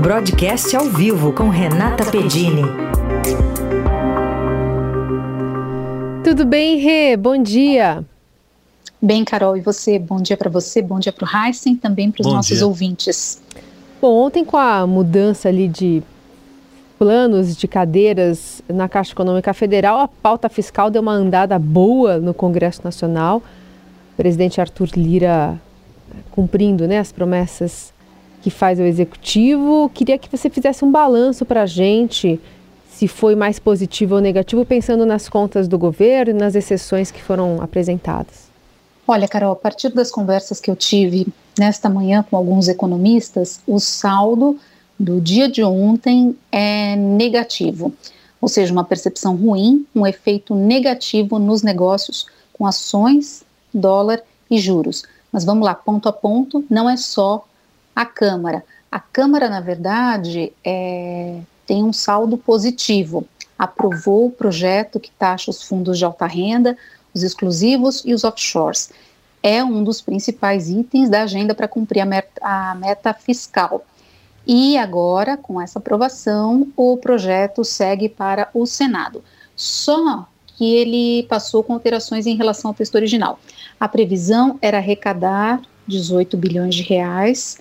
Broadcast ao vivo com Renata Pedini. Tudo bem, Rê? Bom dia. Bem, Carol, e você? Bom dia para você, bom dia para o Heisen, também para os nossos dia. ouvintes. Bom, ontem com a mudança ali de planos de cadeiras na Caixa Econômica Federal, a pauta fiscal deu uma andada boa no Congresso Nacional. O presidente Arthur Lira cumprindo né, as promessas que faz o Executivo. Queria que você fizesse um balanço para a gente, se foi mais positivo ou negativo, pensando nas contas do governo e nas exceções que foram apresentadas. Olha, Carol, a partir das conversas que eu tive nesta manhã com alguns economistas, o saldo do dia de ontem é negativo, ou seja, uma percepção ruim, um efeito negativo nos negócios com ações, dólar e juros. Mas vamos lá, ponto a ponto, não é só a Câmara. A Câmara, na verdade, é, tem um saldo positivo. Aprovou o projeto que taxa os fundos de alta renda, os exclusivos e os offshores. É um dos principais itens da agenda para cumprir a meta, a meta fiscal. E agora, com essa aprovação, o projeto segue para o Senado. Só que ele passou com alterações em relação ao texto original. A previsão era arrecadar 18 bilhões de reais.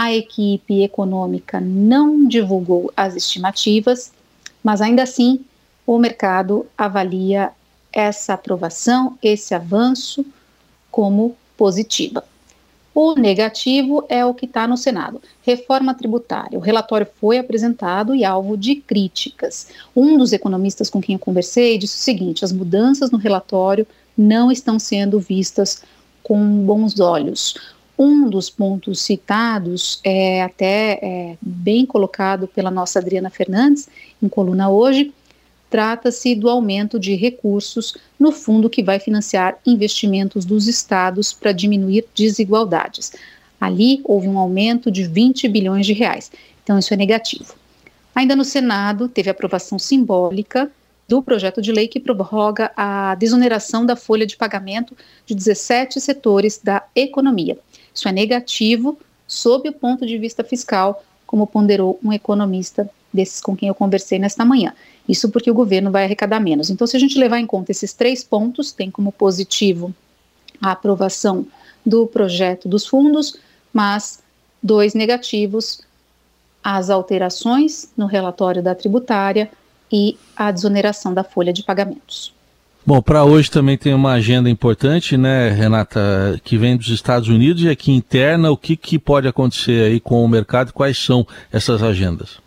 A equipe econômica não divulgou as estimativas, mas ainda assim o mercado avalia essa aprovação, esse avanço, como positiva. O negativo é o que está no Senado. Reforma tributária. O relatório foi apresentado e alvo de críticas. Um dos economistas com quem eu conversei disse o seguinte: as mudanças no relatório não estão sendo vistas com bons olhos. Um dos pontos citados é até é, bem colocado pela nossa Adriana Fernandes em coluna hoje, trata-se do aumento de recursos no fundo que vai financiar investimentos dos estados para diminuir desigualdades. Ali houve um aumento de 20 bilhões de reais. Então isso é negativo. Ainda no Senado, teve aprovação simbólica do projeto de lei que prorroga a desoneração da folha de pagamento de 17 setores da economia. Isso é negativo sob o ponto de vista fiscal, como ponderou um economista desses com quem eu conversei nesta manhã. Isso porque o governo vai arrecadar menos. Então, se a gente levar em conta esses três pontos, tem como positivo a aprovação do projeto dos fundos, mas dois negativos, as alterações no relatório da tributária e a desoneração da folha de pagamentos. Bom, para hoje também tem uma agenda importante, né, Renata, que vem dos Estados Unidos e aqui interna, o que, que pode acontecer aí com o mercado, quais são essas agendas?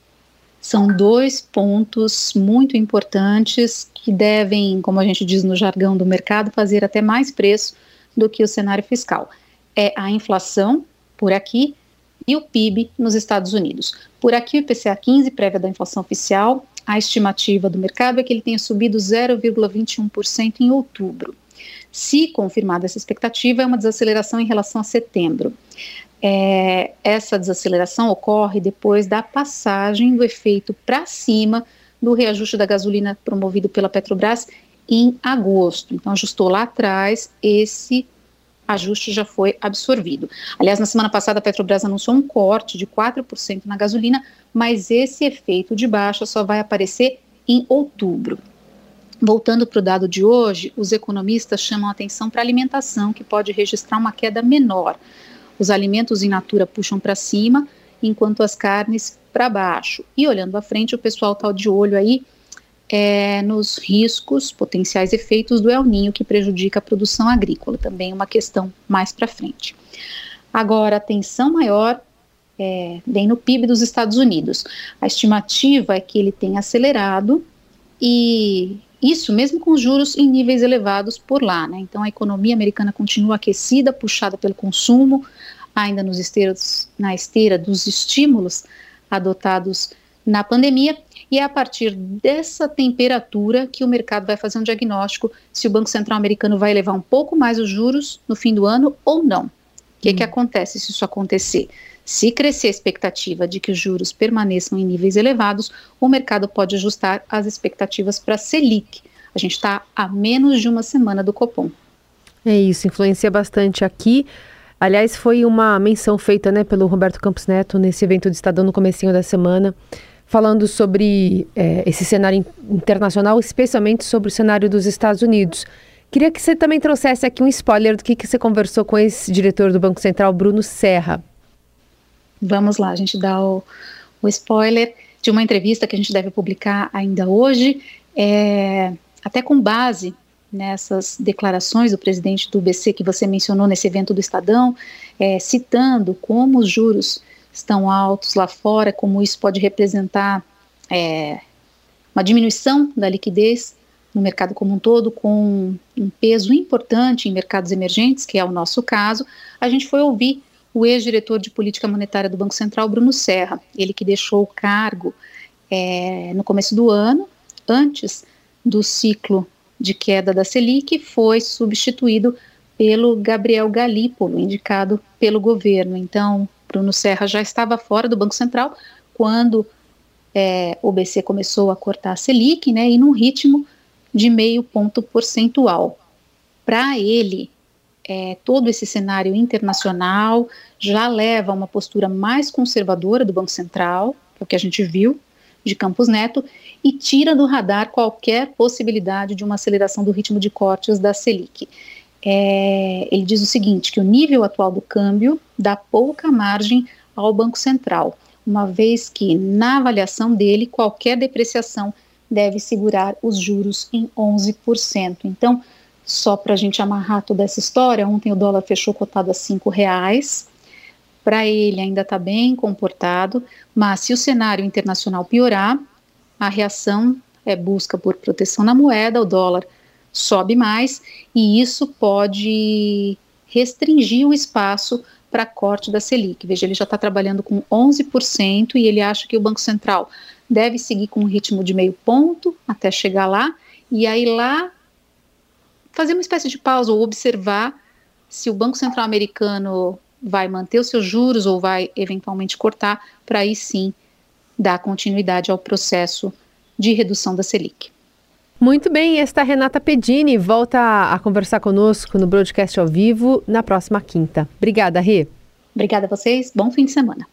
São dois pontos muito importantes que devem, como a gente diz no jargão do mercado, fazer até mais preço do que o cenário fiscal. É a inflação por aqui e o PIB nos Estados Unidos. Por aqui, o IPCA 15, prévia da inflação oficial, a estimativa do mercado é que ele tenha subido 0,21% em outubro. Se confirmada essa expectativa, é uma desaceleração em relação a setembro. É, essa desaceleração ocorre depois da passagem do efeito para cima do reajuste da gasolina promovido pela Petrobras em agosto. Então, ajustou lá atrás, esse ajuste já foi absorvido. Aliás, na semana passada, a Petrobras anunciou um corte de 4% na gasolina, mas esse efeito de baixa só vai aparecer em outubro. Voltando para o dado de hoje, os economistas chamam atenção para a alimentação, que pode registrar uma queda menor. Os alimentos in natura puxam para cima, enquanto as carnes para baixo. E olhando à frente, o pessoal está de olho aí é, nos riscos, potenciais efeitos do El Ninho que prejudica a produção agrícola, também uma questão mais para frente. Agora, atenção maior é, vem no PIB dos Estados Unidos. A estimativa é que ele tenha acelerado e isso mesmo com juros em níveis elevados por lá. Né? Então, a economia americana continua aquecida, puxada pelo consumo, ainda nos esteiros, na esteira dos estímulos adotados na pandemia, e é a partir dessa temperatura que o mercado vai fazer um diagnóstico se o Banco Central americano vai elevar um pouco mais os juros no fim do ano ou não. O que, hum. que acontece se isso acontecer? Se crescer a expectativa de que os juros permaneçam em níveis elevados, o mercado pode ajustar as expectativas para a Selic. A gente está a menos de uma semana do Copom. É isso, influencia bastante aqui. Aliás, foi uma menção feita né, pelo Roberto Campos Neto nesse evento do Estadão no comecinho da semana, falando sobre é, esse cenário internacional, especialmente sobre o cenário dos Estados Unidos. Queria que você também trouxesse aqui um spoiler do que, que você conversou com esse diretor do Banco Central, Bruno Serra. Vamos lá, a gente dá o, o spoiler de uma entrevista que a gente deve publicar ainda hoje, é, até com base nessas declarações do presidente do BC que você mencionou nesse evento do Estadão, é, citando como os juros estão altos lá fora, como isso pode representar é, uma diminuição da liquidez no mercado como um todo, com um peso importante em mercados emergentes, que é o nosso caso, a gente foi ouvir o ex-diretor de política monetária do Banco Central, Bruno Serra, ele que deixou o cargo é, no começo do ano, antes do ciclo de queda da Selic, foi substituído pelo Gabriel Galípolo, indicado pelo governo. Então, Bruno Serra já estava fora do Banco Central quando é, o BC começou a cortar a Selic, né, e num ritmo de meio ponto percentual. Para ele, é, todo esse cenário internacional já leva a uma postura mais conservadora do Banco Central, que é o que a gente viu de Campos Neto, e tira do radar qualquer possibilidade de uma aceleração do ritmo de cortes da Selic. É, ele diz o seguinte: que o nível atual do câmbio dá pouca margem ao Banco Central, uma vez que, na avaliação dele, qualquer depreciação deve segurar os juros em 11%. Então, só para a gente amarrar toda essa história, ontem o dólar fechou cotado a cinco reais. Para ele ainda está bem comportado, mas se o cenário internacional piorar, a reação é busca por proteção na moeda, o dólar sobe mais e isso pode restringir o espaço para corte da Selic. Veja, ele já está trabalhando com 11% e ele acha que o Banco Central deve seguir com um ritmo de meio ponto até chegar lá e aí lá fazer uma espécie de pausa ou observar se o Banco Central americano vai manter os seus juros ou vai eventualmente cortar, para aí sim dar continuidade ao processo de redução da Selic. Muito bem, esta é Renata Pedini volta a conversar conosco no broadcast ao vivo na próxima quinta. Obrigada, Rê. Obrigada a vocês, bom fim de semana.